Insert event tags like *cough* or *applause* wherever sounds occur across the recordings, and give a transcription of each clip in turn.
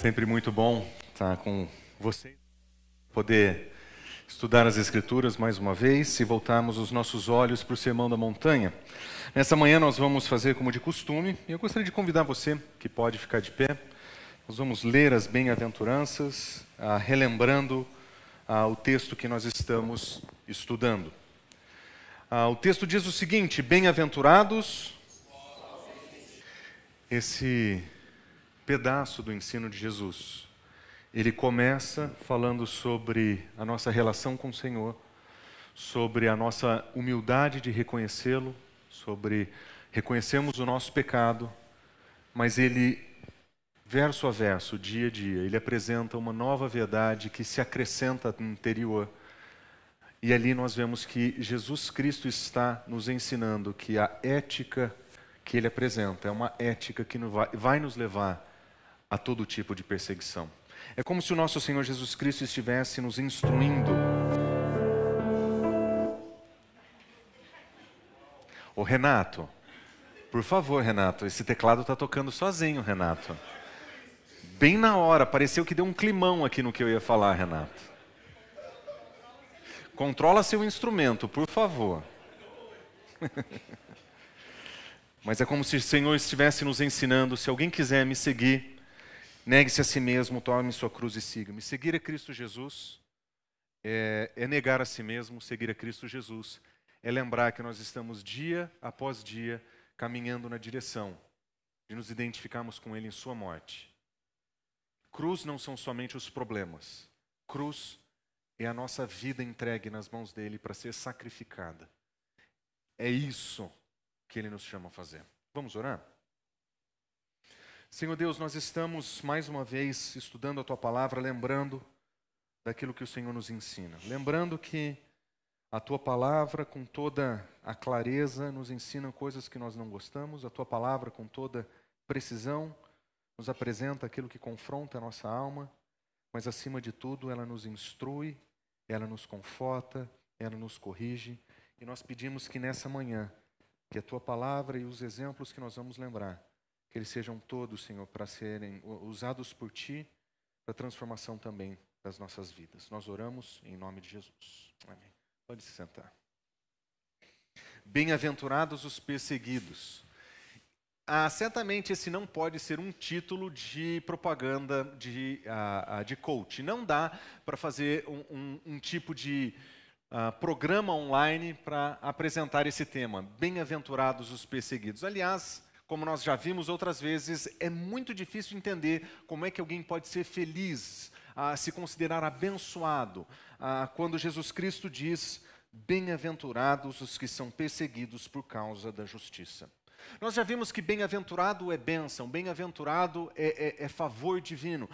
Sempre muito bom estar com vocês, poder estudar as Escrituras mais uma vez e voltarmos os nossos olhos para o Sermão da Montanha. Nessa manhã nós vamos fazer como de costume, e eu gostaria de convidar você, que pode ficar de pé, nós vamos ler as bem-aventuranças, ah, relembrando ah, o texto que nós estamos estudando. Ah, o texto diz o seguinte: Bem-aventurados. Esse pedaço do ensino de Jesus. Ele começa falando sobre a nossa relação com o Senhor, sobre a nossa humildade de reconhecê-lo, sobre reconhecermos o nosso pecado, mas ele, verso a verso, dia a dia, ele apresenta uma nova verdade que se acrescenta no interior. E ali nós vemos que Jesus Cristo está nos ensinando que a ética que ele apresenta é uma ética que vai nos levar a todo tipo de perseguição. É como se o nosso Senhor Jesus Cristo estivesse nos instruindo. Ô Renato, por favor, Renato, esse teclado está tocando sozinho, Renato. Bem na hora, pareceu que deu um climão aqui no que eu ia falar, Renato. Controla seu instrumento, por favor. *laughs* Mas é como se o Senhor estivesse nos ensinando: se alguém quiser me seguir, Negue-se a si mesmo, tome sua cruz e siga-me. Seguir a Cristo Jesus é, é negar a si mesmo, seguir a Cristo Jesus. É lembrar que nós estamos dia após dia caminhando na direção de nos identificarmos com Ele em Sua morte. Cruz não são somente os problemas. Cruz é a nossa vida entregue nas mãos dele para ser sacrificada. É isso que ele nos chama a fazer. Vamos orar? Senhor Deus, nós estamos mais uma vez estudando a tua palavra, lembrando daquilo que o Senhor nos ensina. Lembrando que a tua palavra, com toda a clareza, nos ensina coisas que nós não gostamos, a tua palavra, com toda precisão, nos apresenta aquilo que confronta a nossa alma, mas acima de tudo, ela nos instrui, ela nos conforta, ela nos corrige, e nós pedimos que nessa manhã, que a tua palavra e os exemplos que nós vamos lembrar, que eles sejam todos, Senhor, para serem usados por Ti, para transformação também das nossas vidas. Nós oramos em nome de Jesus. Amém. Pode se sentar. Bem-aventurados os perseguidos. Ah, certamente esse não pode ser um título de propaganda de, uh, de coach. Não dá para fazer um, um, um, tipo de uh, programa online para apresentar esse tema. Bem-aventurados os perseguidos. Aliás, como nós já vimos outras vezes, é muito difícil entender como é que alguém pode ser feliz, a se considerar abençoado, quando Jesus Cristo diz: Bem-aventurados os que são perseguidos por causa da justiça. Nós já vimos que bem-aventurado é bênção, bem-aventurado é, é, é, favor divino,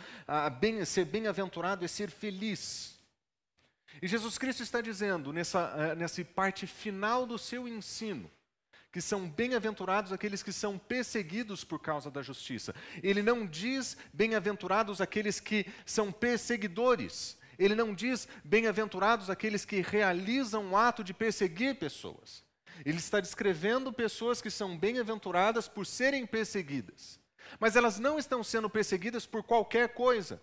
bem, ser bem-aventurado é ser feliz. E Jesus Cristo está dizendo, nessa, eh, nessa parte final do seu ensino, que são bem-aventurados aqueles que são perseguidos por causa da justiça. Ele não diz bem-aventurados aqueles que são perseguidores. Ele não diz bem-aventurados aqueles que realizam o ato de perseguir pessoas. Ele está descrevendo pessoas que são bem-aventuradas por serem perseguidas. Mas elas não estão sendo perseguidas por qualquer coisa.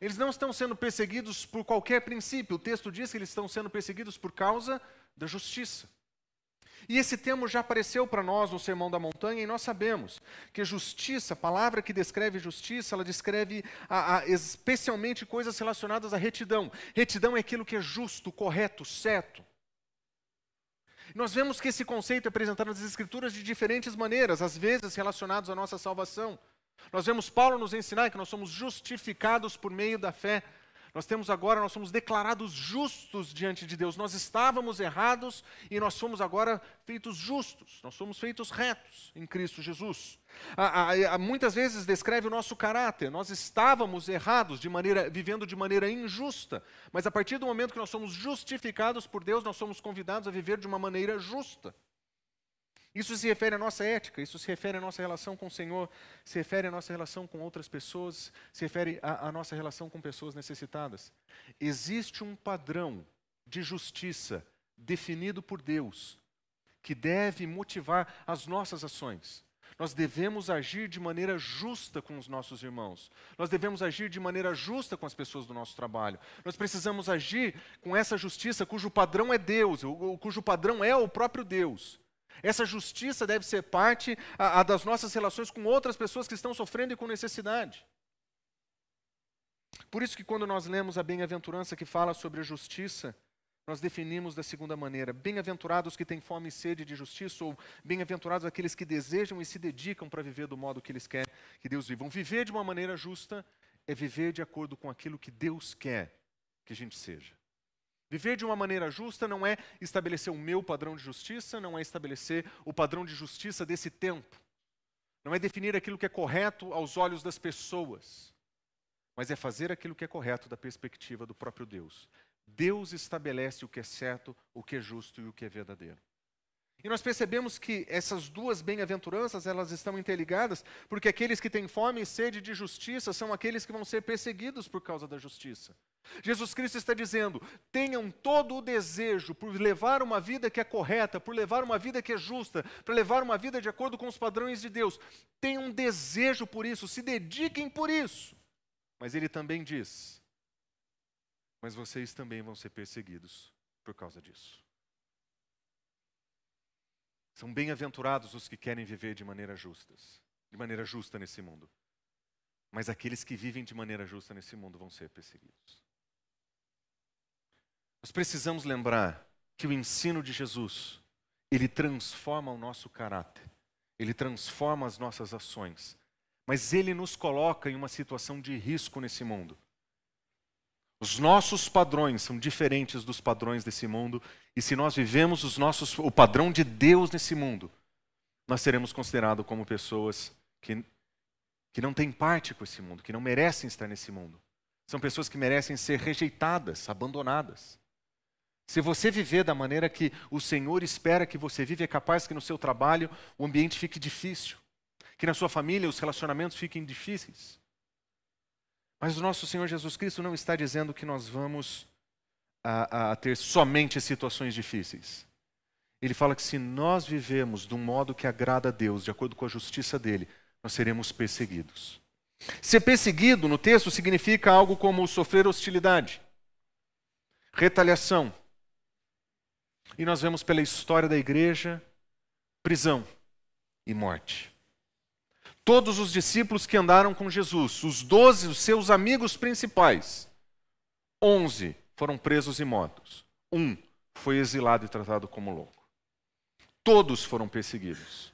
Eles não estão sendo perseguidos por qualquer princípio. O texto diz que eles estão sendo perseguidos por causa da justiça. E esse termo já apareceu para nós no Sermão da Montanha e nós sabemos que justiça, a palavra que descreve justiça, ela descreve a, a, especialmente coisas relacionadas à retidão. Retidão é aquilo que é justo, correto, certo. Nós vemos que esse conceito é apresentado nas Escrituras de diferentes maneiras, às vezes relacionados à nossa salvação. Nós vemos Paulo nos ensinar que nós somos justificados por meio da fé. Nós temos agora, nós somos declarados justos diante de Deus. Nós estávamos errados e nós somos agora feitos justos. Nós somos feitos retos em Cristo Jesus. muitas vezes descreve o nosso caráter. Nós estávamos errados, de maneira, vivendo de maneira injusta. Mas a partir do momento que nós somos justificados por Deus, nós somos convidados a viver de uma maneira justa. Isso se refere à nossa ética, isso se refere à nossa relação com o Senhor, se refere à nossa relação com outras pessoas, se refere à, à nossa relação com pessoas necessitadas. Existe um padrão de justiça definido por Deus que deve motivar as nossas ações. Nós devemos agir de maneira justa com os nossos irmãos. Nós devemos agir de maneira justa com as pessoas do nosso trabalho. Nós precisamos agir com essa justiça cujo padrão é Deus, cujo padrão é o próprio Deus. Essa justiça deve ser parte a, a das nossas relações com outras pessoas que estão sofrendo e com necessidade. Por isso que quando nós lemos a bem-aventurança que fala sobre a justiça, nós definimos da segunda maneira: bem-aventurados que têm fome e sede de justiça, ou bem-aventurados aqueles que desejam e se dedicam para viver do modo que eles querem que Deus viva. Viver de uma maneira justa é viver de acordo com aquilo que Deus quer que a gente seja. Viver de uma maneira justa não é estabelecer o meu padrão de justiça, não é estabelecer o padrão de justiça desse tempo. Não é definir aquilo que é correto aos olhos das pessoas, mas é fazer aquilo que é correto da perspectiva do próprio Deus. Deus estabelece o que é certo, o que é justo e o que é verdadeiro. E nós percebemos que essas duas bem-aventuranças, elas estão interligadas, porque aqueles que têm fome e sede de justiça são aqueles que vão ser perseguidos por causa da justiça. Jesus Cristo está dizendo: tenham todo o desejo por levar uma vida que é correta, por levar uma vida que é justa, para levar uma vida de acordo com os padrões de Deus. Tenham um desejo por isso, se dediquem por isso. Mas ele também diz: mas vocês também vão ser perseguidos por causa disso. São bem-aventurados os que querem viver de maneira justas, de maneira justa nesse mundo. Mas aqueles que vivem de maneira justa nesse mundo vão ser perseguidos. Nós precisamos lembrar que o ensino de Jesus, ele transforma o nosso caráter, ele transforma as nossas ações, mas ele nos coloca em uma situação de risco nesse mundo. Os nossos padrões são diferentes dos padrões desse mundo, e se nós vivemos os nossos, o padrão de Deus nesse mundo, nós seremos considerados como pessoas que, que não têm parte com esse mundo, que não merecem estar nesse mundo. São pessoas que merecem ser rejeitadas, abandonadas. Se você viver da maneira que o Senhor espera que você vive, é capaz que no seu trabalho o ambiente fique difícil, que na sua família os relacionamentos fiquem difíceis. Mas o nosso Senhor Jesus Cristo não está dizendo que nós vamos a, a ter somente situações difíceis. Ele fala que se nós vivemos de um modo que agrada a Deus, de acordo com a justiça dele, nós seremos perseguidos. Ser perseguido no texto significa algo como sofrer hostilidade, retaliação, e nós vemos pela história da igreja prisão e morte. Todos os discípulos que andaram com Jesus, os doze, os seus amigos principais, onze foram presos e mortos. Um foi exilado e tratado como louco. Todos foram perseguidos.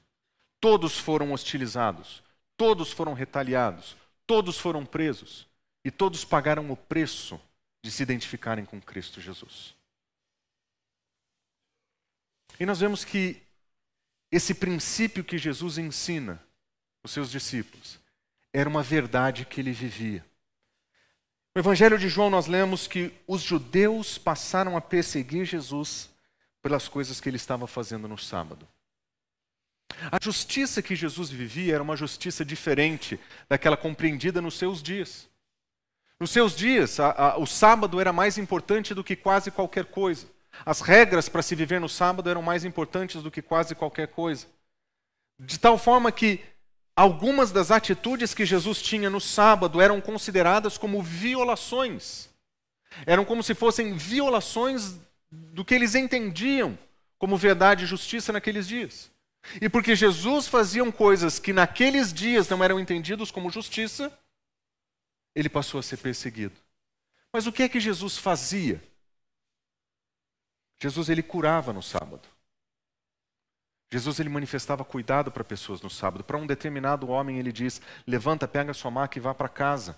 Todos foram hostilizados. Todos foram retaliados. Todos foram presos. E todos pagaram o preço de se identificarem com Cristo Jesus. E nós vemos que esse princípio que Jesus ensina os seus discípulos era uma verdade que ele vivia. No Evangelho de João, nós lemos que os judeus passaram a perseguir Jesus pelas coisas que ele estava fazendo no sábado. A justiça que Jesus vivia era uma justiça diferente daquela compreendida nos seus dias. Nos seus dias, a, a, o sábado era mais importante do que quase qualquer coisa. As regras para se viver no sábado eram mais importantes do que quase qualquer coisa. De tal forma que algumas das atitudes que Jesus tinha no sábado eram consideradas como violações. Eram como se fossem violações do que eles entendiam como verdade e justiça naqueles dias. E porque Jesus fazia coisas que naqueles dias não eram entendidos como justiça, ele passou a ser perseguido. Mas o que é que Jesus fazia? Jesus ele curava no sábado. Jesus ele manifestava cuidado para pessoas no sábado. Para um determinado homem ele diz: "Levanta, pega sua maca e vá para casa".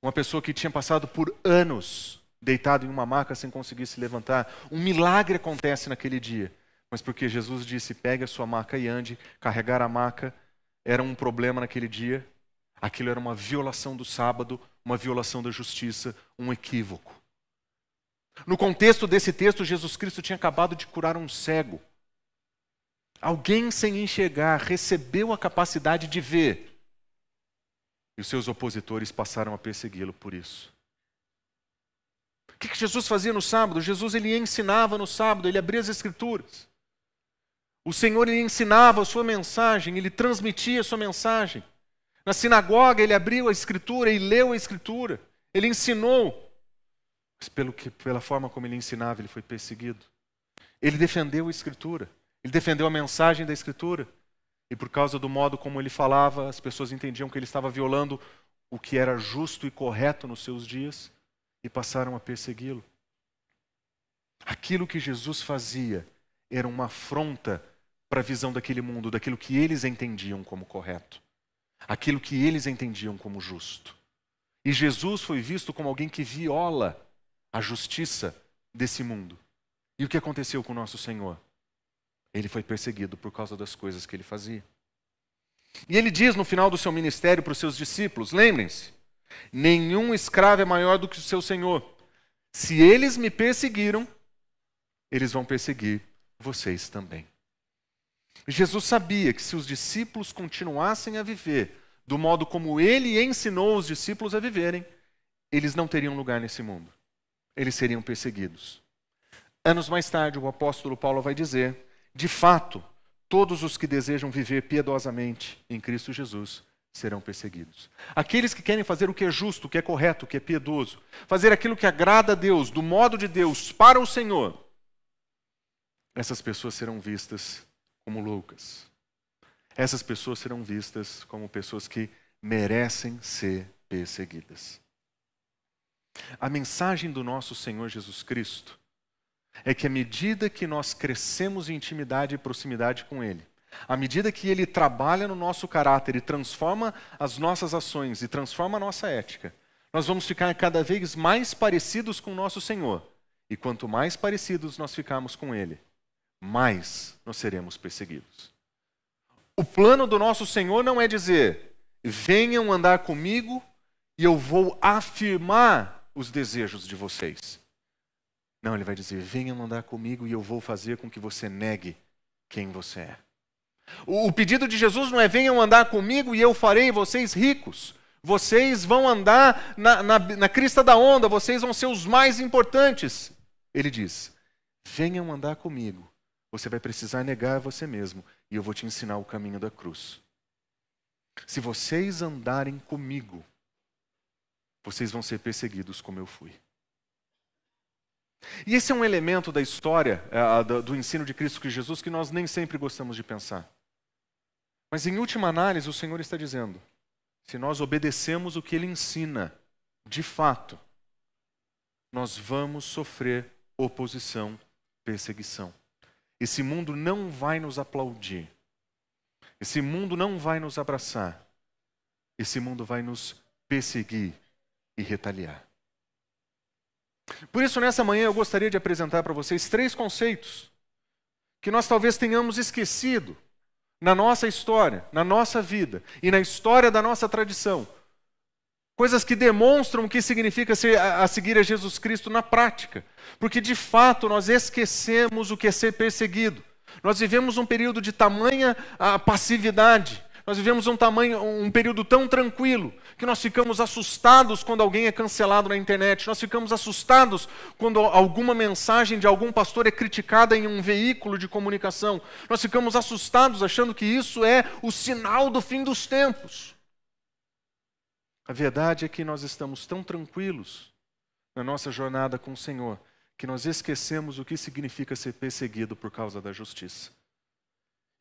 Uma pessoa que tinha passado por anos deitado em uma maca sem conseguir se levantar. Um milagre acontece naquele dia. Mas porque Jesus disse: pegue a sua maca e ande, carregar a maca era um problema naquele dia. Aquilo era uma violação do sábado, uma violação da justiça, um equívoco. No contexto desse texto, Jesus Cristo tinha acabado de curar um cego. Alguém sem enxergar recebeu a capacidade de ver. E os seus opositores passaram a persegui-lo por isso. O que Jesus fazia no sábado? Jesus ele ensinava no sábado, ele abria as escrituras. O Senhor ele ensinava a sua mensagem, ele transmitia a sua mensagem. Na sinagoga ele abriu a escritura e leu a escritura. Ele ensinou. Mas pelo que, pela forma como ele ensinava, ele foi perseguido. Ele defendeu a escritura. Ele defendeu a mensagem da escritura. E por causa do modo como ele falava, as pessoas entendiam que ele estava violando o que era justo e correto nos seus dias e passaram a persegui-lo. Aquilo que Jesus fazia era uma afronta para a visão daquele mundo, daquilo que eles entendiam como correto, aquilo que eles entendiam como justo. E Jesus foi visto como alguém que viola a justiça desse mundo. E o que aconteceu com o nosso Senhor? Ele foi perseguido por causa das coisas que ele fazia. E ele diz no final do seu ministério para os seus discípulos: lembrem-se, nenhum escravo é maior do que o seu senhor. Se eles me perseguiram, eles vão perseguir vocês também. Jesus sabia que se os discípulos continuassem a viver do modo como ele ensinou os discípulos a viverem, eles não teriam lugar nesse mundo. Eles seriam perseguidos. Anos mais tarde, o apóstolo Paulo vai dizer: de fato, todos os que desejam viver piedosamente em Cristo Jesus serão perseguidos. Aqueles que querem fazer o que é justo, o que é correto, o que é piedoso, fazer aquilo que agrada a Deus, do modo de Deus, para o Senhor, essas pessoas serão vistas como loucas. Essas pessoas serão vistas como pessoas que merecem ser perseguidas. A mensagem do nosso Senhor Jesus Cristo é que à medida que nós crescemos em intimidade e proximidade com Ele, à medida que Ele trabalha no nosso caráter e transforma as nossas ações e transforma a nossa ética, nós vamos ficar cada vez mais parecidos com o nosso Senhor. E quanto mais parecidos nós ficarmos com Ele, mais nós seremos perseguidos. O plano do nosso Senhor não é dizer: venham andar comigo e eu vou afirmar os desejos de vocês. Não, ele vai dizer: venham andar comigo e eu vou fazer com que você negue quem você é. O pedido de Jesus não é: venham andar comigo e eu farei vocês ricos. Vocês vão andar na, na, na crista da onda, vocês vão ser os mais importantes. Ele diz: venham andar comigo você vai precisar negar você mesmo e eu vou te ensinar o caminho da cruz. Se vocês andarem comigo, vocês vão ser perseguidos como eu fui. E esse é um elemento da história, é, do ensino de Cristo Jesus, que nós nem sempre gostamos de pensar. Mas em última análise, o Senhor está dizendo: se nós obedecemos o que Ele ensina, de fato, nós vamos sofrer oposição, perseguição. Esse mundo não vai nos aplaudir. Esse mundo não vai nos abraçar. Esse mundo vai nos perseguir e retaliar. Por isso, nessa manhã, eu gostaria de apresentar para vocês três conceitos que nós talvez tenhamos esquecido na nossa história, na nossa vida e na história da nossa tradição. Coisas que demonstram o que significa ser, a, seguir a Jesus Cristo na prática. Porque de fato nós esquecemos o que é ser perseguido. Nós vivemos um período de tamanha a, passividade. Nós vivemos um, tamanho, um período tão tranquilo que nós ficamos assustados quando alguém é cancelado na internet. Nós ficamos assustados quando alguma mensagem de algum pastor é criticada em um veículo de comunicação. Nós ficamos assustados achando que isso é o sinal do fim dos tempos. A verdade é que nós estamos tão tranquilos na nossa jornada com o Senhor que nós esquecemos o que significa ser perseguido por causa da justiça.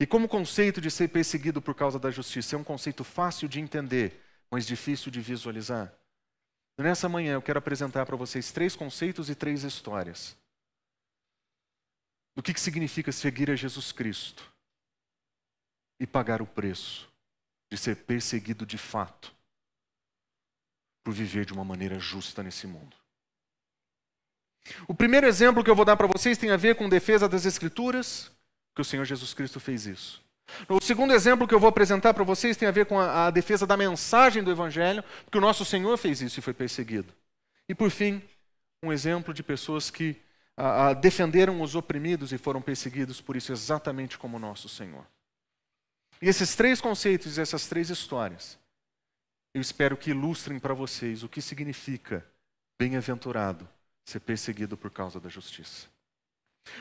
E como o conceito de ser perseguido por causa da justiça é um conceito fácil de entender, mas difícil de visualizar, nessa manhã eu quero apresentar para vocês três conceitos e três histórias do que, que significa seguir a Jesus Cristo e pagar o preço de ser perseguido de fato por viver de uma maneira justa nesse mundo. O primeiro exemplo que eu vou dar para vocês tem a ver com defesa das Escrituras, que o Senhor Jesus Cristo fez isso. O segundo exemplo que eu vou apresentar para vocês tem a ver com a, a, defesa da mensagem do Evangelho, porque o nosso Senhor fez isso e foi perseguido. E por fim, um exemplo de pessoas que a, a, defenderam os oprimidos e foram perseguidos por isso, exatamente como o nosso Senhor. E esses três conceitos, essas três histórias, eu espero que ilustrem para vocês o que significa bem-aventurado ser perseguido por causa da justiça.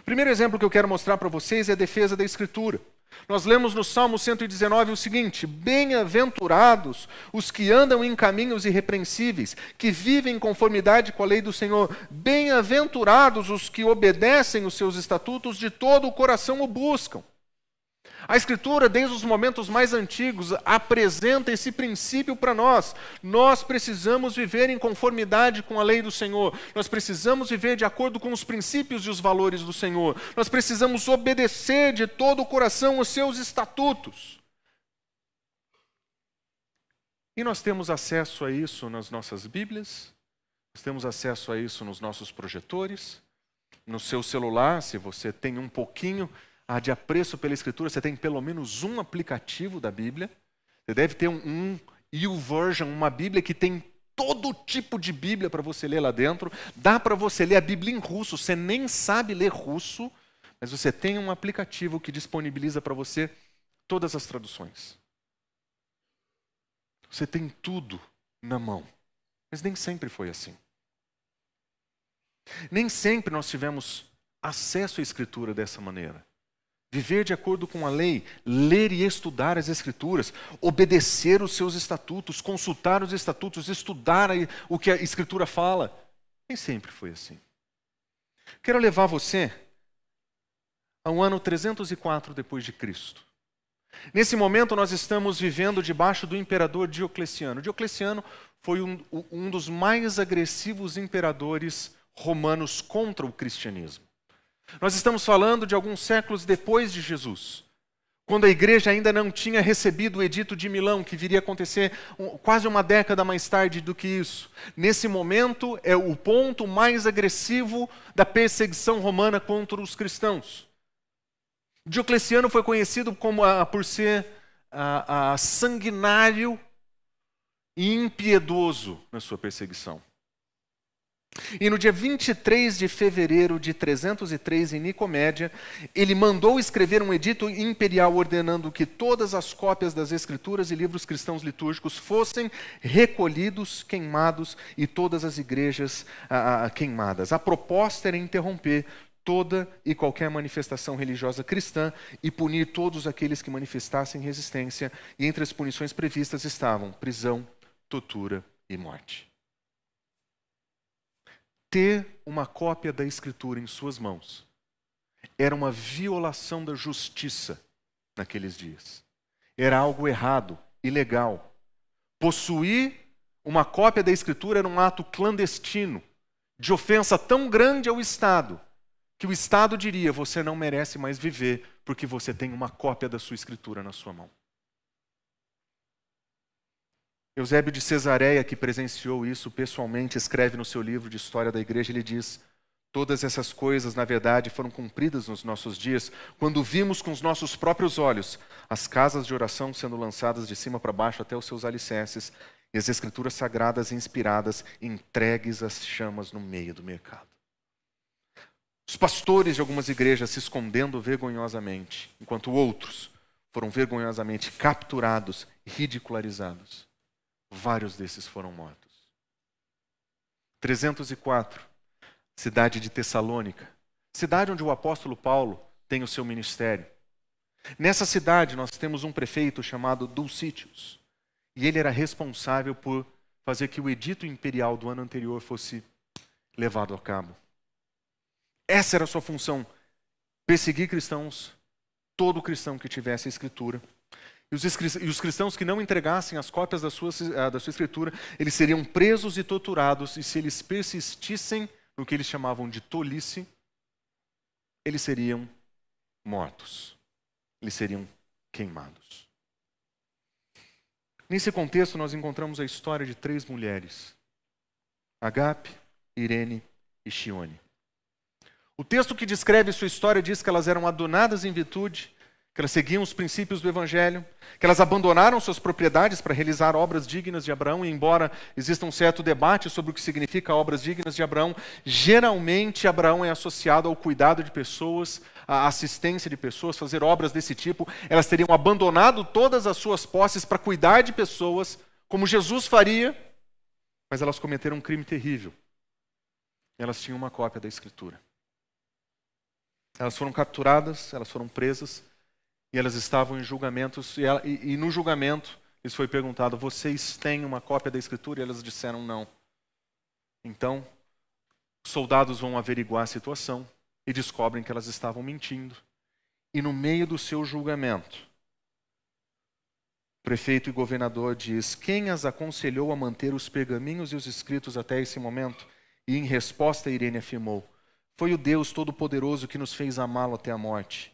O primeiro exemplo que eu quero mostrar para vocês é a defesa da Escritura. Nós lemos no Salmo 119 o seguinte: Bem-aventurados os que andam em caminhos irrepreensíveis, que vivem em conformidade com a lei do Senhor. Bem-aventurados os que obedecem os seus estatutos, de todo o coração o buscam. A Escritura, desde os momentos mais antigos, apresenta esse princípio para nós. Nós precisamos viver em conformidade com a lei do Senhor. Nós precisamos viver de acordo com os princípios e os valores do Senhor. Nós precisamos obedecer de todo o coração os seus estatutos. E nós temos acesso a isso nas nossas Bíblias, nós temos acesso a isso nos nossos projetores, no seu celular, se você tem um pouquinho de apreço pela Escritura, você tem pelo menos um aplicativo da Bíblia. Você deve ter um, um uma Bíblia que tem todo tipo de Bíblia para você ler lá dentro. Dá para você ler a Bíblia em russo. Você nem sabe ler russo, mas você tem um aplicativo que disponibiliza para você todas as traduções. Você tem tudo na mão. Mas nem sempre foi assim. Nem sempre nós tivemos acesso à Escritura dessa maneira. Viver de acordo com a lei, ler e estudar as Escrituras, obedecer os seus estatutos, consultar os estatutos, estudar o que a Escritura fala. Nem sempre foi assim. Quero levar você ao ano 304 depois de Cristo. Nesse momento nós estamos vivendo debaixo do imperador Diocleciano. Diocleciano foi um, um dos mais agressivos imperadores romanos contra o cristianismo. Nós estamos falando de alguns séculos depois de Jesus, quando a igreja ainda não tinha recebido o Edito de Milão, que viria a acontecer quase uma década mais tarde do que isso. Nesse momento é o ponto mais agressivo da perseguição romana contra os cristãos. Diocleciano foi conhecido como a, por ser a, a sanguinário e impiedoso na sua perseguição. E no dia 23 de fevereiro de 303, em Nicomédia, ele mandou escrever um edito imperial ordenando que todas as cópias das escrituras e livros cristãos litúrgicos fossem recolhidos, queimados e todas as igrejas ah, ah, queimadas. A proposta era interromper toda e qualquer manifestação religiosa cristã e punir todos aqueles que manifestassem resistência, e entre as punições previstas estavam prisão, tortura e morte ter uma cópia da Escritura em suas mãos era uma violação da justiça naqueles dias. Era algo errado, ilegal. Possuir uma cópia da Escritura era um ato clandestino, de ofensa tão grande ao Estado, que o Estado diria: você não merece mais viver porque você tem uma cópia da sua Escritura na sua mão. Eusébio de Cesareia, que presenciou isso pessoalmente, escreve no seu livro de História da Igreja, ele diz: Todas essas coisas, na verdade, foram cumpridas nos nossos dias, quando vimos com os nossos próprios olhos as casas de oração sendo lançadas de cima para baixo até os seus alicerces e as escrituras sagradas e inspiradas entregues às chamas no meio do mercado. Os pastores de algumas igrejas se escondendo vergonhosamente, enquanto outros foram vergonhosamente capturados, ridicularizados. Vários desses foram mortos. 304, cidade de Tessalônica, cidade onde o apóstolo Paulo tem o seu ministério. Nessa cidade nós temos um prefeito chamado Dulcítios, e ele era responsável por fazer que o edito imperial do ano anterior fosse levado a cabo. Essa era a sua função: perseguir cristãos, todo cristão que tivesse a escritura e os, cristãos que não entregassem as cópias da sua, ah, da sua escritura, eles seriam presos e torturados, e se eles persistissem no que eles chamavam de tolice, eles seriam mortos. Eles seriam queimados. Nesse contexto, nós encontramos a história de três mulheres Agape, Irene e Chione. O texto que descreve sua história diz que elas eram adonadas em virtude, que elas seguiam os princípios do Evangelho, que elas abandonaram suas propriedades para realizar obras dignas de Abraão, e embora exista um certo debate sobre o que significa obras dignas de Abraão, geralmente Abraão é associado ao cuidado de pessoas, à assistência de pessoas, fazer obras desse tipo. Elas teriam abandonado todas as suas posses para cuidar de pessoas, como Jesus faria, mas elas cometeram um crime terrível. Elas tinham uma cópia da Escritura. Elas foram capturadas, elas foram presas, e elas estavam em julgamentos, e, ela, e, e no julgamento lhes foi perguntado: vocês têm uma cópia da Escritura? E elas disseram não. Então, soldados vão averiguar a situação e descobrem que elas estavam mentindo. E no meio do seu julgamento, o prefeito e governador diz: Quem as aconselhou a manter os pergaminhos e os escritos até esse momento? E em resposta, Irene afirmou: Foi o Deus Todo-Poderoso que nos fez amá-lo até a morte.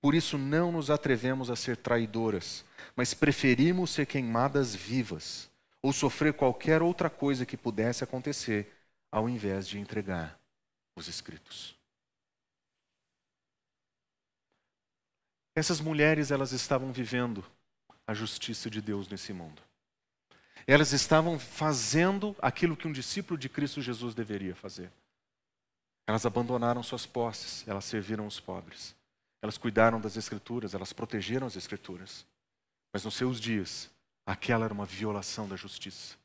Por isso não nos atrevemos a ser traidoras, mas preferimos ser queimadas vivas ou sofrer qualquer outra coisa que pudesse acontecer, ao invés de entregar os escritos. Essas mulheres, elas estavam vivendo a justiça de Deus nesse mundo. Elas estavam fazendo aquilo que um discípulo de Cristo Jesus deveria fazer. Elas abandonaram suas posses, elas serviram os pobres. Elas cuidaram das Escrituras, elas protegeram as Escrituras. Mas nos seus dias, aquela era uma violação da justiça.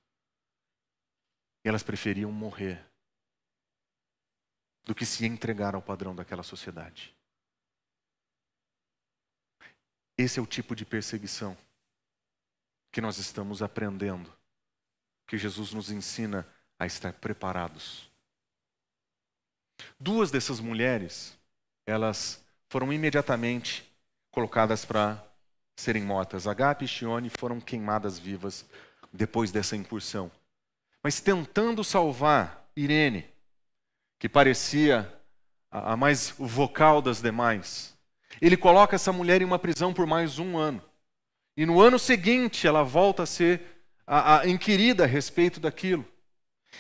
E elas preferiam morrer do que se entregar ao padrão daquela sociedade. Esse é o tipo de perseguição que nós estamos aprendendo, que Jesus nos ensina a estar preparados. Duas dessas mulheres, elas foram imediatamente colocadas para serem mortas. Agape e Chione foram queimadas vivas depois dessa incursão. Mas tentando salvar Irene, que parecia a mais vocal das demais, ele coloca essa mulher em uma prisão por mais um ano. E no ano seguinte ela volta a ser a, a inquirida a respeito daquilo.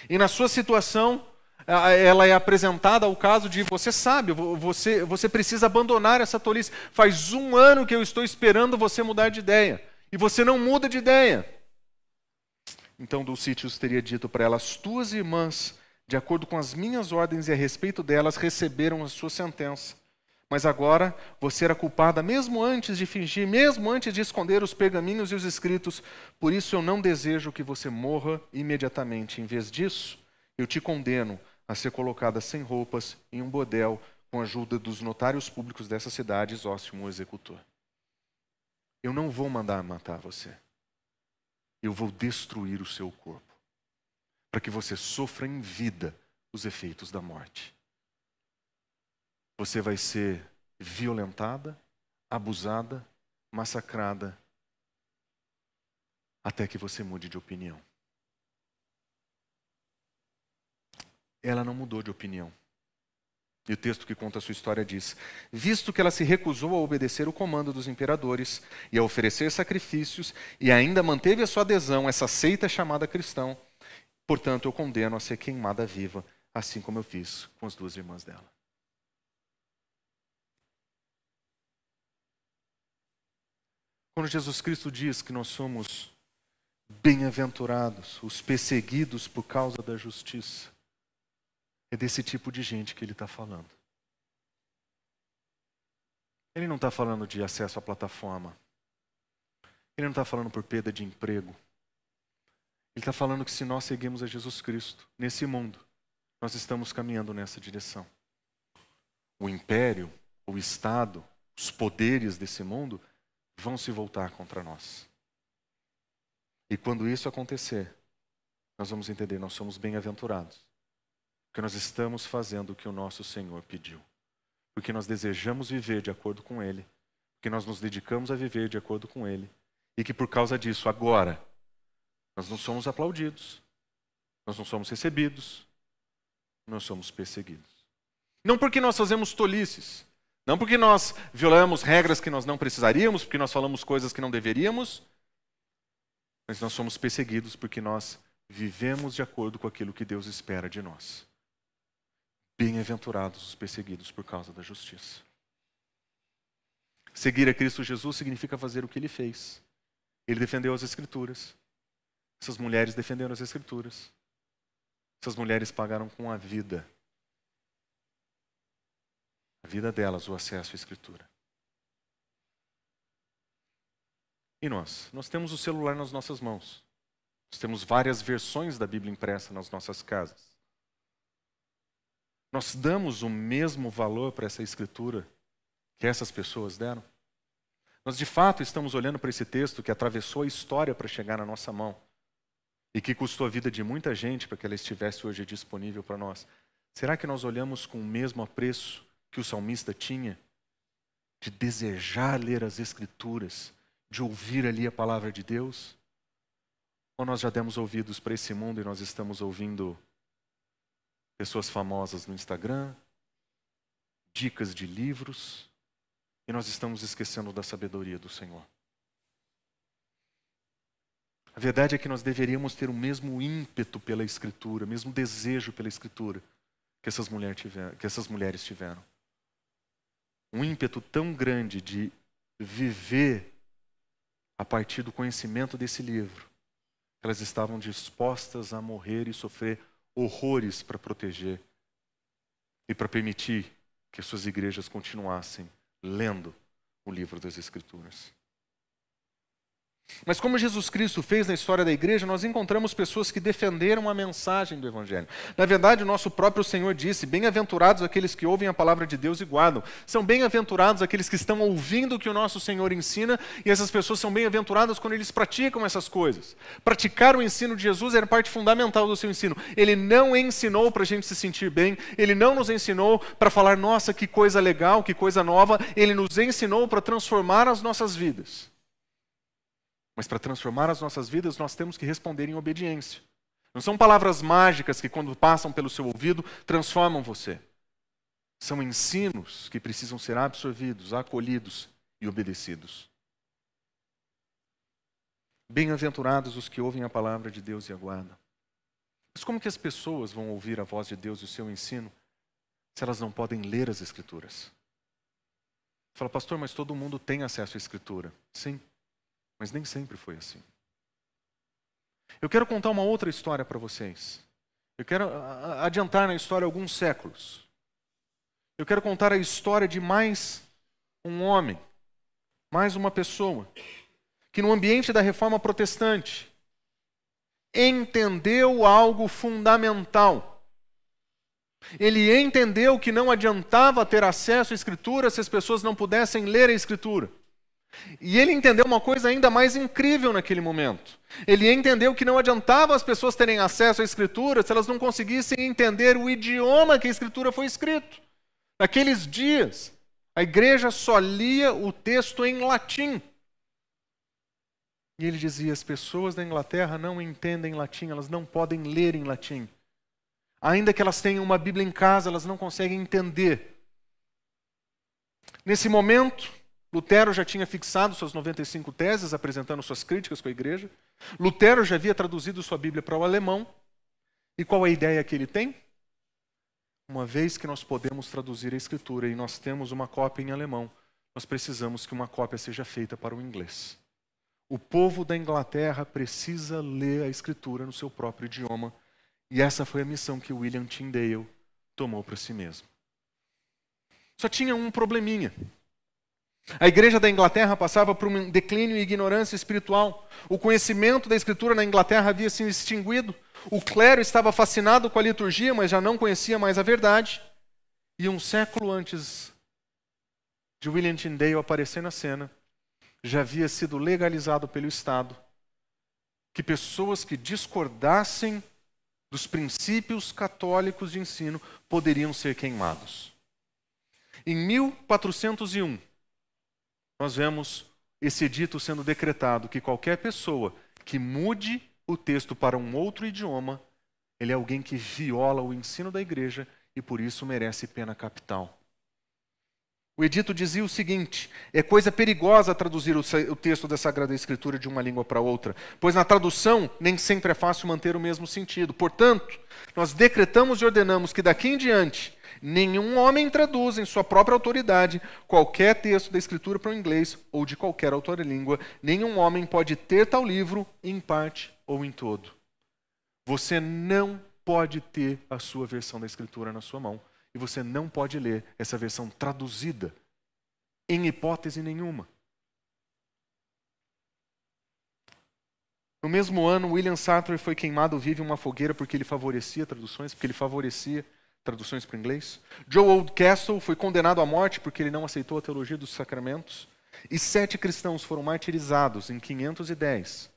E na sua situação, ela é apresentada ao caso de você sabe, você, você precisa abandonar essa tolice. Faz um ano que eu estou esperando você mudar de ideia. E você não muda de ideia. Então Dulcítios teria dito para ela: As tuas irmãs, de acordo com as minhas ordens e a respeito delas, receberam a sua sentença. Mas agora você era culpada mesmo antes de fingir, mesmo antes de esconder os pergaminhos e os escritos. Por isso eu não desejo que você morra imediatamente. Em vez disso, eu te condeno a ser colocada sem roupas em um bordel com a ajuda dos notários públicos dessa cidade, Zóstimo, o executor. Eu não vou mandar matar você. Eu vou destruir o seu corpo, para que você sofra em vida os efeitos da morte. Você vai ser violentada, abusada, massacrada, até que você mude de opinião. Ela não mudou de opinião. E o texto que conta a sua história diz: Visto que ela se recusou a obedecer o comando dos imperadores e a oferecer sacrifícios, e ainda manteve a sua adesão a essa seita chamada cristão, portanto eu condeno a ser queimada viva, assim como eu fiz com as duas irmãs dela. Quando Jesus Cristo diz que nós somos bem-aventurados, os perseguidos por causa da justiça, é desse tipo de gente que ele está falando. Ele não está falando de acesso à plataforma. Ele não está falando por perda de emprego. Ele está falando que se nós seguimos a Jesus Cristo nesse mundo, nós estamos caminhando nessa direção. O império, o Estado, os poderes desse mundo vão se voltar contra nós. E quando isso acontecer, nós vamos entender, nós somos bem-aventurados porque nós estamos fazendo o que o nosso Senhor pediu. Porque nós desejamos viver de acordo com Ele. Porque nós nos dedicamos a viver de acordo com Ele. E que por causa disso, agora, nós não somos aplaudidos. Nós não somos recebidos. Nós somos perseguidos. Não porque nós fazemos tolices. Não porque nós violamos regras que nós não precisaríamos, porque nós falamos coisas que não deveríamos. Mas nós somos perseguidos porque nós vivemos de acordo com aquilo que Deus espera de nós. Bem-aventurados os perseguidos por causa da justiça. Seguir a Cristo Jesus significa fazer o que ele fez. Ele defendeu as Escrituras. Essas mulheres defenderam as Escrituras. Essas mulheres pagaram com a vida. A vida delas, o acesso à Escritura. E nós? Nós temos o celular nas nossas mãos. Nós temos várias versões da Bíblia impressa nas nossas casas. Nós damos o mesmo valor para essa escritura que essas pessoas deram? Nós de fato estamos olhando para esse texto que atravessou a história para chegar na nossa mão e que custou a vida de muita gente para que ela estivesse hoje disponível para nós. Será que nós olhamos com o mesmo apreço que o salmista tinha de desejar ler as Escrituras, de ouvir ali a palavra de Deus? Ou nós já demos ouvidos para esse mundo e nós estamos ouvindo pessoas famosas no Instagram, dicas de livros, e nós estamos esquecendo da sabedoria do Senhor. A verdade é que nós deveríamos ter o mesmo ímpeto pela Escritura, o mesmo desejo pela Escritura que essas, mulher que essas mulheres tiveram. Um ímpeto tão grande de viver a partir do conhecimento desse livro, elas estavam dispostas a morrer e sofrer horrores para proteger e para permitir que suas igrejas continuassem lendo o livro das Escrituras. Mas como Jesus Cristo fez na história da igreja, nós encontramos pessoas que defenderam a mensagem do Evangelho. Na verdade, o nosso próprio Senhor disse: Bem-aventurados aqueles que ouvem a palavra de Deus e guardam. São bem-aventurados aqueles que estão ouvindo o que o nosso Senhor ensina, e essas pessoas são bem-aventuradas quando eles praticam essas coisas. Praticar o ensino de Jesus era parte fundamental do seu ensino. Ele não ensinou para a gente se sentir bem, ele não nos ensinou para falar, nossa, que coisa legal, que coisa nova, ele nos ensinou para transformar as nossas vidas. Mas para transformar as nossas vidas, nós temos que responder em obediência. Não são palavras mágicas que, quando passam pelo seu ouvido, transformam você. São ensinos que precisam ser absorvidos, acolhidos e obedecidos. Bem-aventurados os que ouvem a palavra de Deus e aguardam. Mas como que as pessoas vão ouvir a voz de Deus e o seu ensino se elas não podem ler as Escrituras? Fala, pastor, mas todo mundo tem acesso à Escritura. Sim. Mas nem sempre foi assim. Eu quero contar uma outra história para vocês. Eu quero adiantar na história alguns séculos. Eu quero contar a história de mais um homem, mais uma pessoa, que no ambiente da reforma protestante entendeu algo fundamental. Ele entendeu que não adiantava ter acesso à Escritura se as pessoas não pudessem ler a Escritura. E ele entendeu uma coisa ainda mais incrível naquele momento. Ele entendeu que não adiantava as pessoas terem acesso à Escritura se elas não conseguissem entender o idioma que a Escritura foi escrito. Naqueles dias, a igreja só lia o texto em latim. E ele dizia: as pessoas da Inglaterra não entendem latim, elas não podem ler em latim. Ainda que elas tenham uma Bíblia em casa, elas não conseguem entender. Nesse momento, Lutero já tinha fixado suas 95 teses, apresentando suas críticas com a igreja. Lutero já havia traduzido sua Bíblia para o alemão. E qual a ideia que ele tem? Uma vez que nós podemos traduzir a Escritura e nós temos uma cópia em alemão, nós precisamos que uma cópia seja feita para o inglês. O povo da Inglaterra precisa ler a Escritura no seu próprio idioma. E essa foi a missão que William Tyndale tomou para si mesmo. Só tinha um probleminha. A igreja da Inglaterra passava por um declínio e ignorância espiritual. O conhecimento da Escritura na Inglaterra havia se extinguido. O clero estava fascinado com a liturgia, mas já não conhecia mais a verdade. E um século antes de William Tyndale aparecer na cena, já havia sido legalizado pelo Estado que pessoas que discordassem dos princípios católicos de ensino poderiam ser queimados. Em 1401, nós vemos esse dito sendo decretado que qualquer pessoa que mude o texto para um outro idioma, ele é alguém que viola o ensino da igreja e por isso merece pena capital. O edito dizia o seguinte: é coisa perigosa traduzir o texto da Sagrada Escritura de uma língua para outra, pois na tradução nem sempre é fácil manter o mesmo sentido. Portanto, nós decretamos e ordenamos que daqui em diante nenhum homem traduz em sua própria autoridade qualquer texto da Escritura para o inglês ou de qualquer outra língua. Nenhum homem pode ter tal livro em parte ou em todo. Você não pode ter a sua versão da Escritura na sua mão e você não pode ler essa versão traduzida em hipótese nenhuma. No mesmo ano, William Sartre foi queimado vivo em uma fogueira porque ele favorecia traduções, porque ele favorecia traduções para o inglês. Joe Oldcastle foi condenado à morte porque ele não aceitou a teologia dos sacramentos. E sete cristãos foram martirizados em 510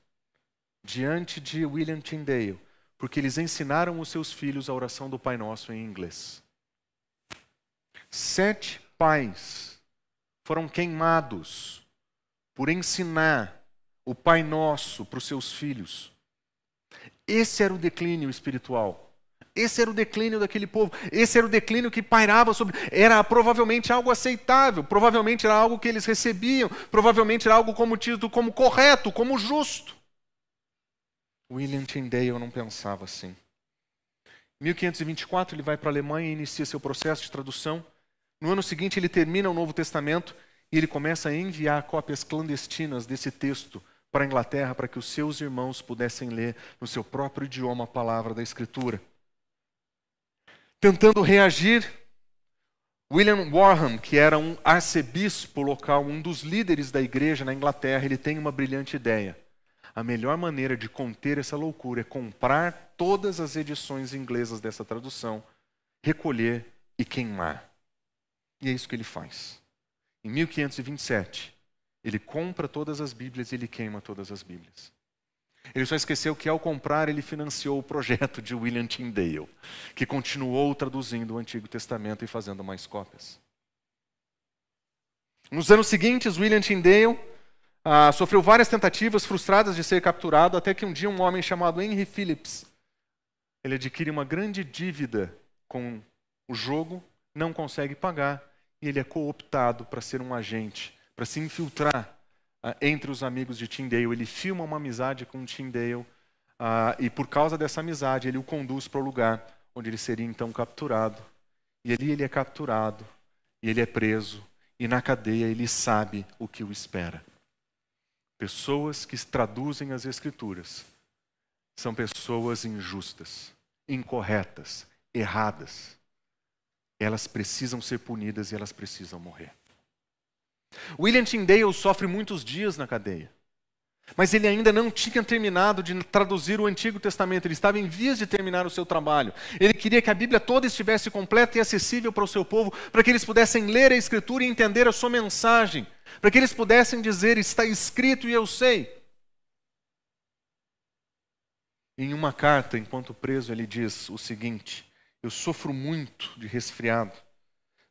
diante de William Tyndale, porque eles ensinaram os seus filhos a oração do Pai Nosso em inglês. Sete pais foram queimados por ensinar o Pai Nosso para os seus filhos. Esse era o declínio espiritual. Esse era o declínio daquele povo. Esse era o declínio que pairava sobre. Era provavelmente algo aceitável. Provavelmente era algo que eles recebiam. Provavelmente era algo como tido como correto, como justo. William Tyndale não pensava assim. Em 1524 ele vai para a Alemanha e inicia seu processo de tradução. No ano seguinte ele termina o Novo Testamento e ele começa a enviar cópias clandestinas desse texto para a Inglaterra para que os seus irmãos pudessem ler no seu próprio idioma a palavra da Escritura. Tentando reagir, William Warham, que era um arcebispo local, um dos líderes da igreja na Inglaterra, ele tem uma brilhante ideia a melhor maneira de conter essa loucura é comprar todas as edições inglesas dessa tradução, recolher e queimar. E é isso que ele faz. Em 1527, ele compra todas as Bíblias e ele queima todas as Bíblias. Ele só esqueceu que ao comprar ele financiou o projeto de William Tyndale, que continuou traduzindo o Antigo Testamento e fazendo mais cópias. Nos anos seguintes, William Tyndale ah, sofreu várias tentativas frustradas de ser capturado, até que um dia um homem chamado Henry Phillips, ele adquire uma grande dívida com o jogo, não consegue pagar, e ele é cooptado para ser um agente, para se infiltrar entre os amigos de Tyndale. Ele filma uma amizade com Tyndale, ah, e por causa dessa amizade ele o conduz para o lugar onde ele seria então capturado. E ali ele é capturado, e ele é preso, e na cadeia ele sabe o que o espera. Pessoas que traduzem as Escrituras são pessoas injustas, incorretas, erradas. Elas precisam ser punidas e elas precisam morrer. William Tyndale sofre muitos dias na cadeia. Mas ele ainda não tinha terminado de traduzir o Antigo Testamento, ele estava em vias de terminar o seu trabalho. Ele queria que a Bíblia toda estivesse completa e acessível para o seu povo, para que eles pudessem ler a Escritura e entender a sua mensagem, para que eles pudessem dizer: Está escrito e eu sei. Em uma carta, enquanto preso, ele diz o seguinte: Eu sofro muito de resfriado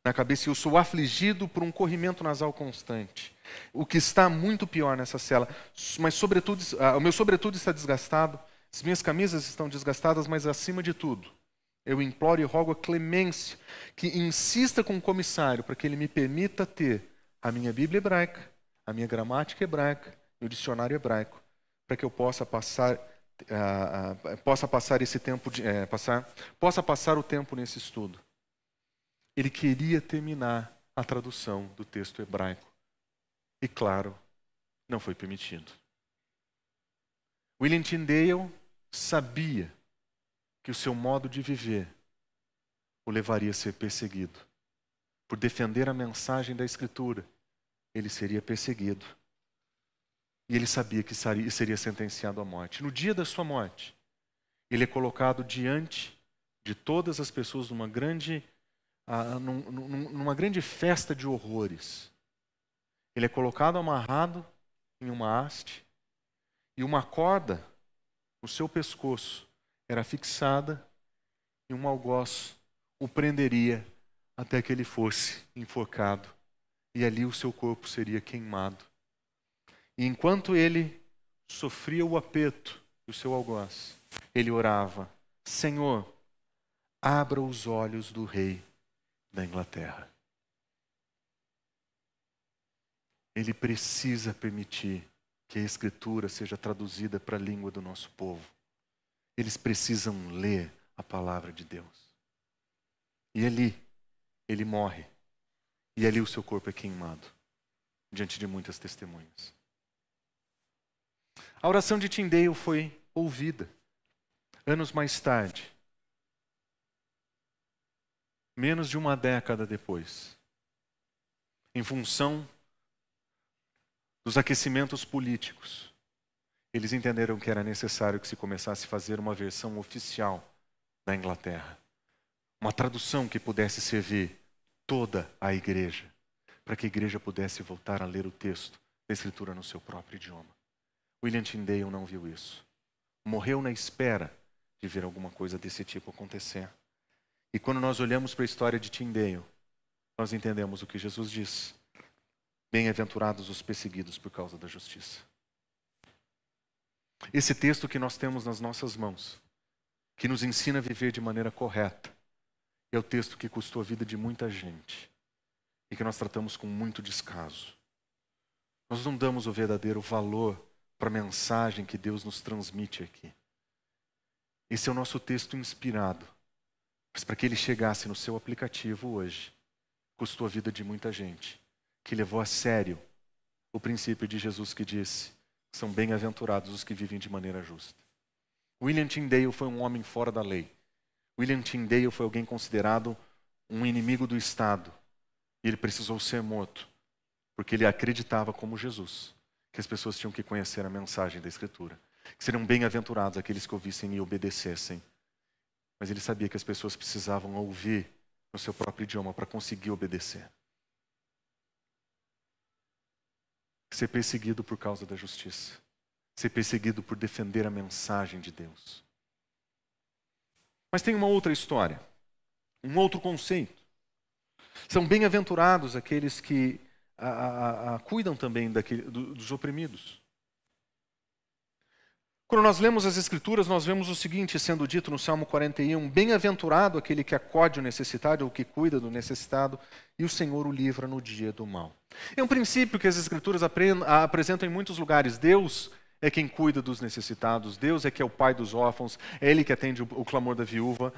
na cabeça e eu sou afligido por um corrimento nasal constante. O que está muito pior nessa cela, mas sobretudo, ah, o meu sobretudo está desgastado, as minhas camisas estão desgastadas, mas acima de tudo, eu imploro e rogo a clemência que insista com o comissário para que ele me permita ter a minha Bíblia hebraica, a minha gramática hebraica e o dicionário hebraico, para que eu possa passar uh, uh, possa passar esse tempo de, uh, passar possa passar o tempo nesse estudo ele queria terminar a tradução do texto hebraico. E claro, não foi permitido. William Tyndale sabia que o seu modo de viver o levaria a ser perseguido. Por defender a mensagem da Escritura, ele seria perseguido. E ele sabia que seria sentenciado à morte. No dia da sua morte, ele é colocado diante de todas as pessoas numa grande ah, num, numa grande festa de horrores. Ele é colocado amarrado em uma haste e uma corda no seu pescoço era fixada e um algoz o prenderia até que ele fosse enforcado e ali o seu corpo seria queimado. E enquanto ele sofria o apeto do seu algoz, ele orava: Senhor, abra os olhos do rei da Inglaterra. ele precisa permitir que a Escritura seja traduzida para a língua do nosso povo. Eles precisam ler a palavra de Deus. E ali, ele morre. E ali o seu corpo é queimado, diante de muitas testemunhas. A oração de Tyndale foi ouvida. Anos mais tarde, menos de uma década depois, em função dos aquecimentos políticos, eles entenderam que era necessário que se começasse a fazer uma versão oficial da Inglaterra. Uma tradução que pudesse servir toda a igreja, para que a igreja pudesse voltar a ler o texto da Escritura no seu próprio idioma. William Tyndale não viu isso. Morreu na espera de ver alguma coisa desse tipo acontecer. E quando nós olhamos para a história de Tyndale, nós entendemos o que Jesus diz. Bem-aventurados os perseguidos por causa da justiça. Esse texto que nós temos nas nossas mãos, que nos ensina a viver de maneira correta, é o texto que custou a vida de muita gente e que nós tratamos com muito descaso. Nós não damos o verdadeiro valor para a mensagem que Deus nos transmite aqui. Esse é o nosso texto inspirado, mas para que ele chegasse no seu aplicativo hoje, custou a vida de muita gente que levou a sério o princípio de Jesus que disse: são bem-aventurados os que vivem de maneira justa. William Tyndale foi um homem fora da lei. William Tyndale foi alguém considerado um inimigo do Estado. E ele precisou ser morto, porque ele acreditava, como Jesus, que as pessoas tinham que conhecer a mensagem da Escritura. Que seriam bem-aventurados aqueles que ouvissem e obedecessem. Mas ele sabia que as pessoas precisavam ouvir no seu próprio idioma para conseguir obedecer. ser perseguido por causa da justiça, ser perseguido por defender a mensagem de Deus. Mas tem uma outra história, um outro conceito. São bem-aventurados aqueles que a, a, a, cuidam também daquele, do, dos oprimidos. Quando nós lemos as Escrituras, nós vemos o seguinte sendo dito no Salmo 41: Bem-aventurado aquele que acode o necessitado ou que cuida do necessitado, e o Senhor o livra no dia do mal. É um princípio que as Escrituras apresentam em muitos lugares. Deus é quem cuida dos necessitados, Deus é que é o pai dos órfãos, é Ele que atende o clamor da viúva,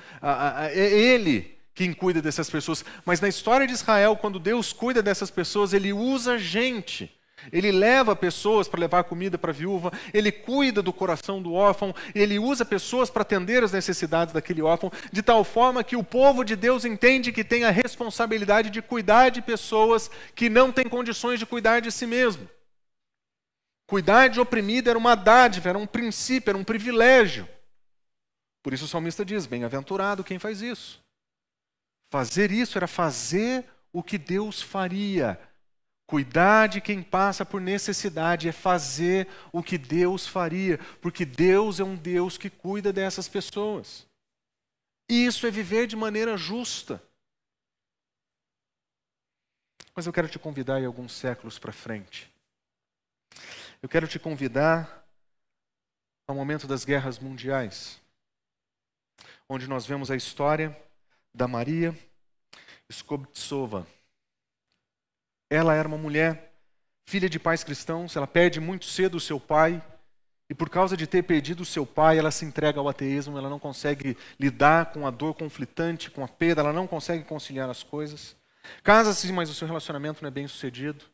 é Ele quem cuida dessas pessoas. Mas na história de Israel, quando Deus cuida dessas pessoas, Ele usa gente ele leva pessoas para levar comida para a viúva, ele cuida do coração do órfão, ele usa pessoas para atender as necessidades daquele órfão, de tal forma que o povo de Deus entende que tem a responsabilidade de cuidar de pessoas que não têm condições de cuidar de si mesmo. Cuidar de oprimido era uma dádiva, era um princípio, era um privilégio. Por isso o salmista diz: Bem-aventurado quem faz isso. Fazer isso era fazer o que Deus faria, Cuidar de quem passa por necessidade é fazer o que Deus faria, porque Deus é um Deus que cuida dessas pessoas. Isso é viver de maneira justa. Mas eu quero te convidar aí alguns séculos para frente. Eu quero te convidar ao momento das guerras mundiais, onde nós vemos a história da Maria Skobtsova ela era uma mulher, filha de pais cristãos, ela perde muito cedo o seu pai, e por causa de ter perdido o seu pai, ela se entrega ao ateísmo, ela não consegue lidar com a dor conflitante, com a perda, ela não consegue conciliar as coisas. Casa-se, mas o seu relacionamento não é bem sucedido.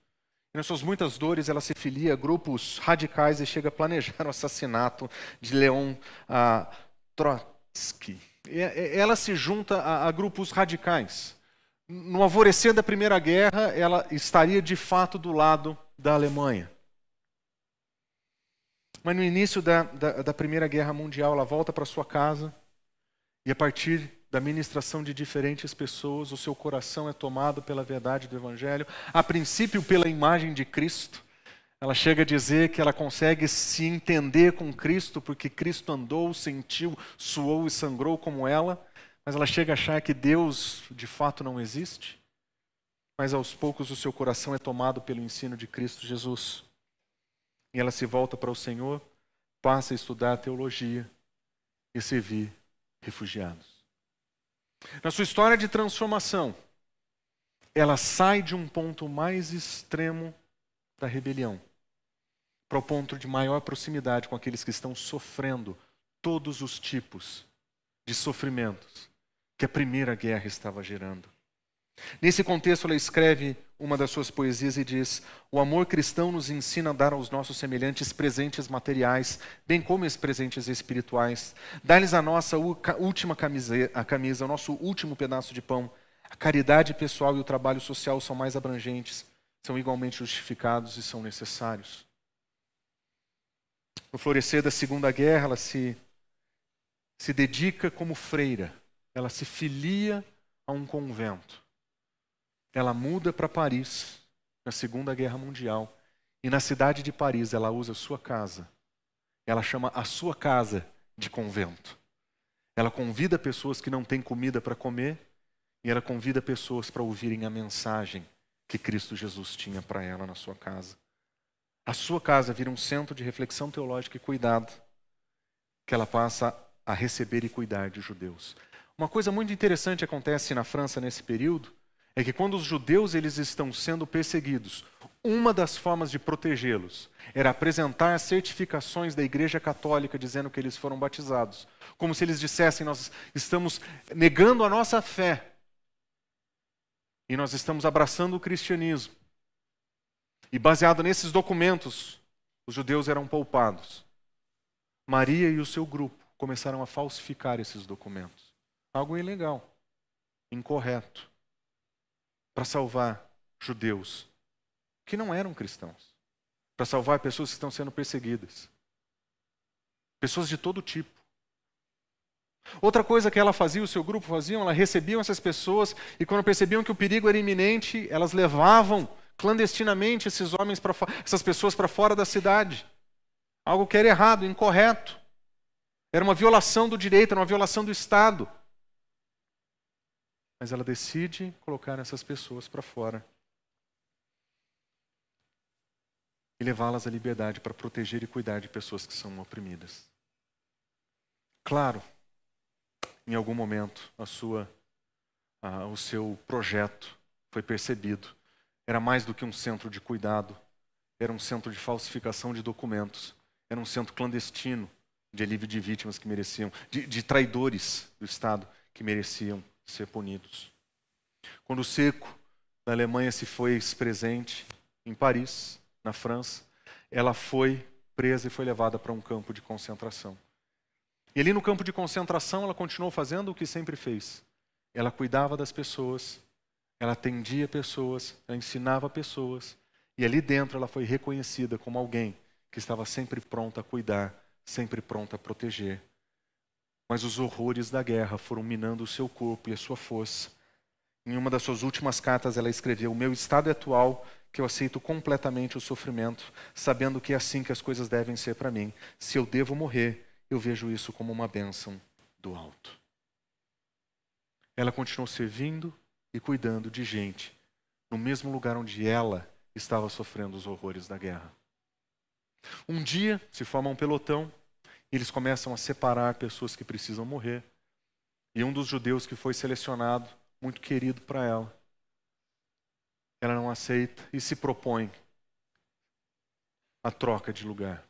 E nas suas muitas dores, ela se filia a grupos radicais e chega a planejar *laughs* o assassinato de Leon ah, Trotsky. E, ela se junta a, a grupos radicais no alvorecer da Primeira Guerra, ela estaria de fato do lado da Alemanha. Mas no início da, da, da Primeira Guerra Mundial, ela volta para sua casa e, a partir da ministração de diferentes pessoas, o seu coração é tomado pela verdade do Evangelho, a princípio pela imagem de Cristo. Ela chega a dizer que ela consegue se entender com Cristo, porque Cristo andou, sentiu, suou e sangrou como ela. Mas ela chega a achar que Deus de fato não existe. Mas aos poucos o seu coração é tomado pelo ensino de Cristo Jesus. E ela se volta para o Senhor, passa a estudar teologia e servir refugiados. Na sua história de transformação, ela sai de um ponto mais extremo da rebelião, para o ponto de maior proximidade com aqueles que estão sofrendo todos os tipos de sofrimentos que a primeira guerra estava gerando. Nesse contexto, ela escreve uma das suas poesias e diz: O amor cristão nos ensina a dar aos nossos semelhantes presentes materiais, bem como os presentes espirituais. Dá-lhes a nossa última camisa, a camisa, o nosso último pedaço de pão. A caridade pessoal e o trabalho social são mais abrangentes, são igualmente justificados e são necessários. No florescer da Segunda Guerra, ela se, se dedica como freira, ela se filia a um convento. Ela muda para Paris na Segunda Guerra Mundial e na cidade de Paris ela usa sua casa. Ela chama a sua casa de convento. Ela convida pessoas que não têm comida para comer e ela convida pessoas para ouvirem a mensagem que Cristo Jesus tinha para ela na sua casa. A sua casa vira um centro de reflexão teológica e cuidado que ela passa a receber e cuidar de judeus. Uma coisa muito interessante acontece na França nesse período é que quando os judeus eles estão sendo perseguidos, uma das formas de protegê-los era apresentar certificações da Igreja Católica dizendo que eles foram batizados, como se eles dissessem nós estamos negando a nossa fé e nós estamos abraçando o cristianismo. E baseado nesses documentos, os judeus eram poupados. Maria e o seu grupo começaram a falsificar esses documentos. Algo ilegal, incorreto, para salvar judeus que não eram cristãos, para salvar pessoas que estão sendo perseguidas, pessoas de todo tipo. Outra coisa que ela fazia, o seu grupo faziam, ela recebiam essas pessoas e quando percebiam que o perigo era iminente, elas levavam clandestinamente esses homens para essas pessoas para fora da cidade. Algo que era errado, incorreto. Era uma violação do direito, era uma violação do Estado. Mas ela decide colocar essas pessoas para fora e levá-las à liberdade para proteger e cuidar de pessoas que são oprimidas. Claro, em algum momento a sua, a, o seu projeto foi percebido. Era mais do que um centro de cuidado, era um centro de falsificação de documentos, era um centro clandestino de alívio de vítimas que mereciam, de, de traidores do Estado que mereciam ser punidos. Quando o seco da Alemanha se foi presente em Paris, na França, ela foi presa e foi levada para um campo de concentração. E ali no campo de concentração, ela continuou fazendo o que sempre fez. Ela cuidava das pessoas, ela atendia pessoas, ela ensinava pessoas. E ali dentro ela foi reconhecida como alguém que estava sempre pronta a cuidar, sempre pronta a proteger. Mas os horrores da guerra foram minando o seu corpo e a sua força. Em uma das suas últimas cartas, ela escreveu: O meu estado é atual que eu aceito completamente o sofrimento, sabendo que é assim que as coisas devem ser para mim. Se eu devo morrer, eu vejo isso como uma bênção do alto. Ela continuou servindo e cuidando de gente no mesmo lugar onde ela estava sofrendo os horrores da guerra. Um dia se forma um pelotão eles começam a separar pessoas que precisam morrer. E um dos judeus que foi selecionado, muito querido para ela, ela não aceita e se propõe a troca de lugar.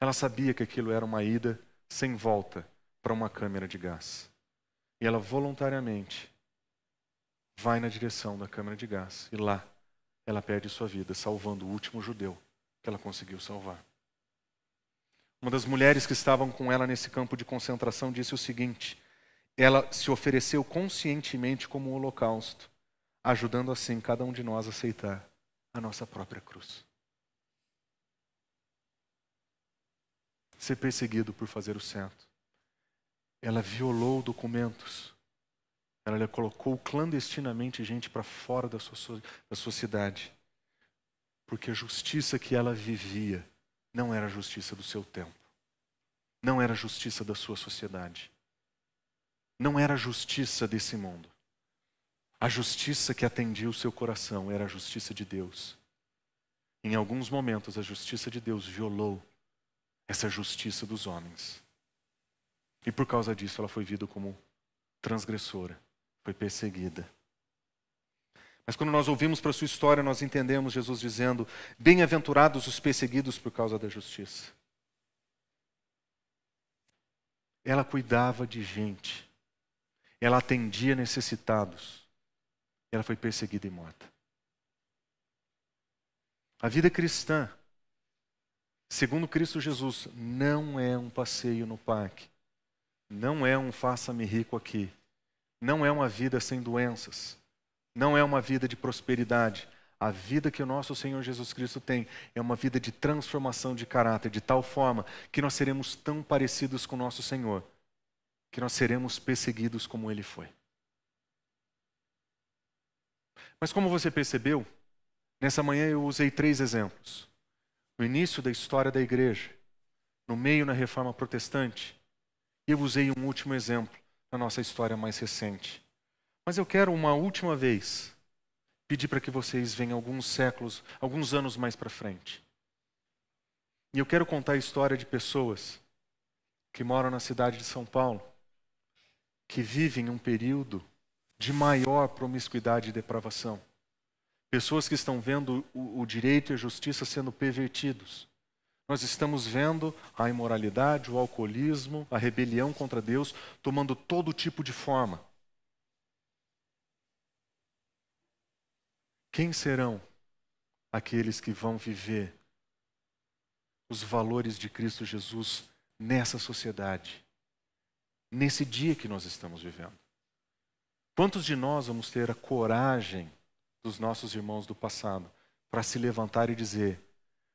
Ela sabia que aquilo era uma ida sem volta para uma câmera de gás. E ela voluntariamente vai na direção da câmara de gás. E lá ela perde sua vida, salvando o último judeu que ela conseguiu salvar. Uma das mulheres que estavam com ela nesse campo de concentração disse o seguinte: ela se ofereceu conscientemente como um holocausto, ajudando assim cada um de nós a aceitar a nossa própria cruz. ser perseguido por fazer o certo. Ela violou documentos. Ela colocou clandestinamente gente para fora da sua, da sua cidade. Porque a justiça que ela vivia não era a justiça do seu tempo. Não era a justiça da sua sociedade. Não era a justiça desse mundo. A justiça que atendia o seu coração era a justiça de Deus. Em alguns momentos, a justiça de Deus violou essa justiça dos homens. E por causa disso ela foi vista como transgressora, foi perseguida. Mas quando nós ouvimos para a sua história, nós entendemos Jesus dizendo: Bem-aventurados os perseguidos por causa da justiça. Ela cuidava de gente, ela atendia necessitados, ela foi perseguida e morta. A vida cristã, segundo Cristo Jesus, não é um passeio no parque, não é um faça-me rico aqui, não é uma vida sem doenças, não é uma vida de prosperidade. A vida que o nosso Senhor Jesus Cristo tem é uma vida de transformação de caráter, de tal forma que nós seremos tão parecidos com o nosso Senhor, que nós seremos perseguidos como ele foi. Mas como você percebeu, nessa manhã eu usei três exemplos. No início da história da igreja, no meio na reforma protestante, e eu usei um último exemplo na nossa história mais recente. Mas eu quero uma última vez pedir para que vocês venham alguns séculos, alguns anos mais para frente. E eu quero contar a história de pessoas que moram na cidade de São Paulo, que vivem um período de maior promiscuidade e depravação. Pessoas que estão vendo o, o direito e a justiça sendo pervertidos. Nós estamos vendo a imoralidade, o alcoolismo, a rebelião contra Deus tomando todo tipo de forma. Quem serão aqueles que vão viver os valores de Cristo Jesus nessa sociedade, nesse dia que nós estamos vivendo? Quantos de nós vamos ter a coragem dos nossos irmãos do passado para se levantar e dizer: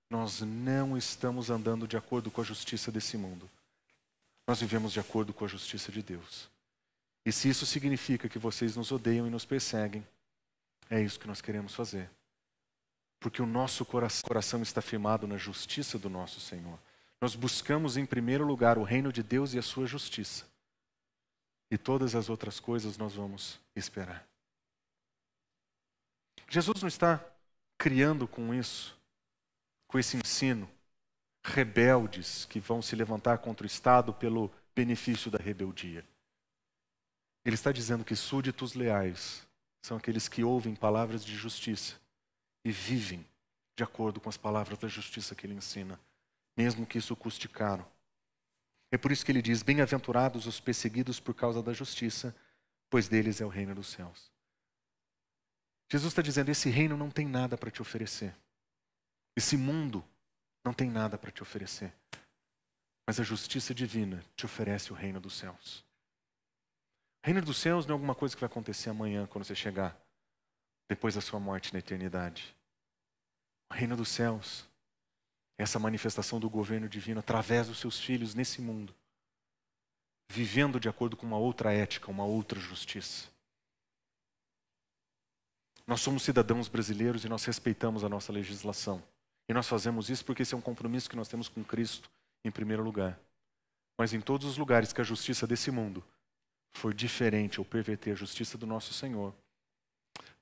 nós não estamos andando de acordo com a justiça desse mundo, nós vivemos de acordo com a justiça de Deus. E se isso significa que vocês nos odeiam e nos perseguem, é isso que nós queremos fazer. Porque o nosso coração está firmado na justiça do nosso Senhor. Nós buscamos em primeiro lugar o reino de Deus e a sua justiça. E todas as outras coisas nós vamos esperar. Jesus não está criando com isso, com esse ensino, rebeldes que vão se levantar contra o Estado pelo benefício da rebeldia. Ele está dizendo que súditos leais são aqueles que ouvem palavras de justiça e vivem de acordo com as palavras da justiça que ele ensina, mesmo que isso custe caro. É por isso que ele diz: Bem-aventurados os perseguidos por causa da justiça, pois deles é o reino dos céus. Jesus está dizendo: esse reino não tem nada para te oferecer. Esse mundo não tem nada para te oferecer. Mas a justiça divina te oferece o reino dos céus. Reino dos céus não é alguma coisa que vai acontecer amanhã, quando você chegar, depois da sua morte na eternidade. O reino dos céus é essa manifestação do governo divino através dos seus filhos nesse mundo, vivendo de acordo com uma outra ética, uma outra justiça. Nós somos cidadãos brasileiros e nós respeitamos a nossa legislação. E nós fazemos isso porque esse é um compromisso que nós temos com Cristo, em primeiro lugar. Mas em todos os lugares que a justiça desse mundo for diferente ou perverter a justiça do nosso Senhor,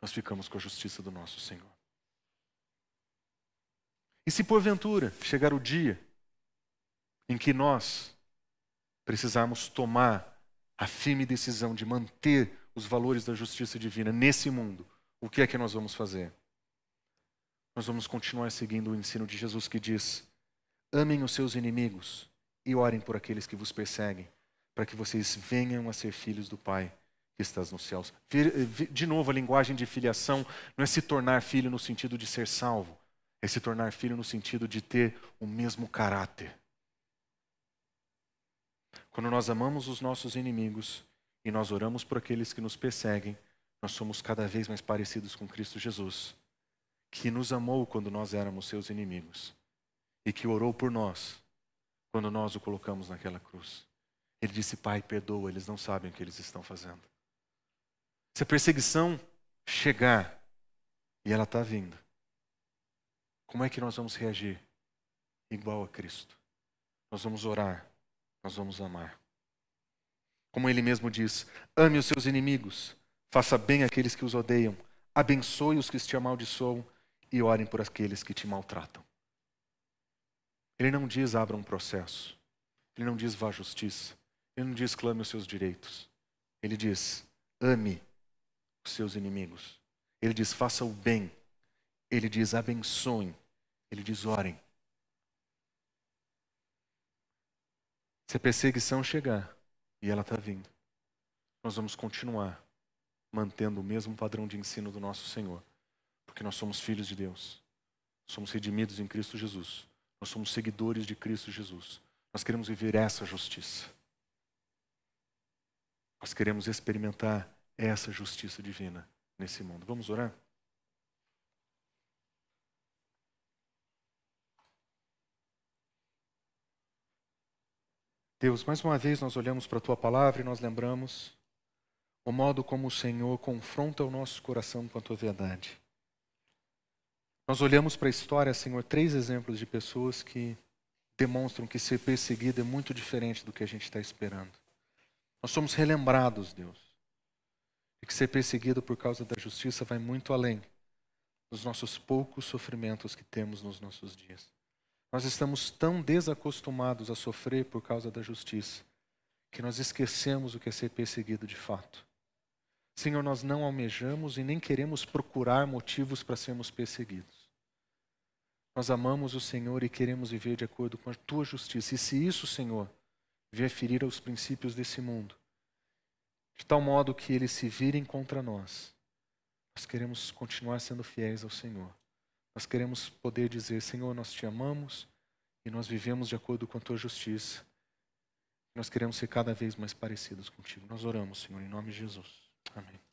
nós ficamos com a justiça do nosso Senhor. E se porventura chegar o dia em que nós precisarmos tomar a firme decisão de manter os valores da justiça divina nesse mundo, o que é que nós vamos fazer? Nós vamos continuar seguindo o ensino de Jesus que diz: amem os seus inimigos e orem por aqueles que vos perseguem para que vocês venham a ser filhos do Pai que estás nos céus. De novo, a linguagem de filiação não é se tornar filho no sentido de ser salvo, é se tornar filho no sentido de ter o mesmo caráter. Quando nós amamos os nossos inimigos e nós oramos por aqueles que nos perseguem, nós somos cada vez mais parecidos com Cristo Jesus, que nos amou quando nós éramos seus inimigos e que orou por nós quando nós o colocamos naquela cruz. Ele disse: Pai, perdoa, eles não sabem o que eles estão fazendo. Se a perseguição chegar, e ela está vindo, como é que nós vamos reagir? Igual a Cristo. Nós vamos orar, nós vamos amar. Como ele mesmo diz: ame os seus inimigos, faça bem àqueles que os odeiam, abençoe os que te amaldiçoam e orem por aqueles que te maltratam. Ele não diz abra um processo, ele não diz vá à justiça, ele não diz clame os seus direitos. Ele diz ame os seus inimigos. Ele diz: faça o bem. Ele diz: abençoem. Ele diz: orem. Se a perseguição chegar, e ela está vindo, nós vamos continuar mantendo o mesmo padrão de ensino do nosso Senhor, porque nós somos filhos de Deus, somos redimidos em Cristo Jesus, nós somos seguidores de Cristo Jesus, nós queremos viver essa justiça, nós queremos experimentar essa justiça divina nesse mundo. Vamos orar? Deus, mais uma vez nós olhamos para a tua palavra e nós lembramos o modo como o Senhor confronta o nosso coração com a tua verdade. Nós olhamos para a história, Senhor, três exemplos de pessoas que demonstram que ser perseguido é muito diferente do que a gente está esperando. Nós somos relembrados, Deus, de que ser perseguido por causa da justiça vai muito além dos nossos poucos sofrimentos que temos nos nossos dias. Nós estamos tão desacostumados a sofrer por causa da justiça que nós esquecemos o que é ser perseguido de fato. Senhor, nós não almejamos e nem queremos procurar motivos para sermos perseguidos. Nós amamos o Senhor e queremos viver de acordo com a tua justiça. E se isso, Senhor, vier ferir aos princípios desse mundo, de tal modo que eles se virem contra nós, nós queremos continuar sendo fiéis ao Senhor. Nós queremos poder dizer: Senhor, nós te amamos e nós vivemos de acordo com a tua justiça. Nós queremos ser cada vez mais parecidos contigo. Nós oramos, Senhor, em nome de Jesus. Amém.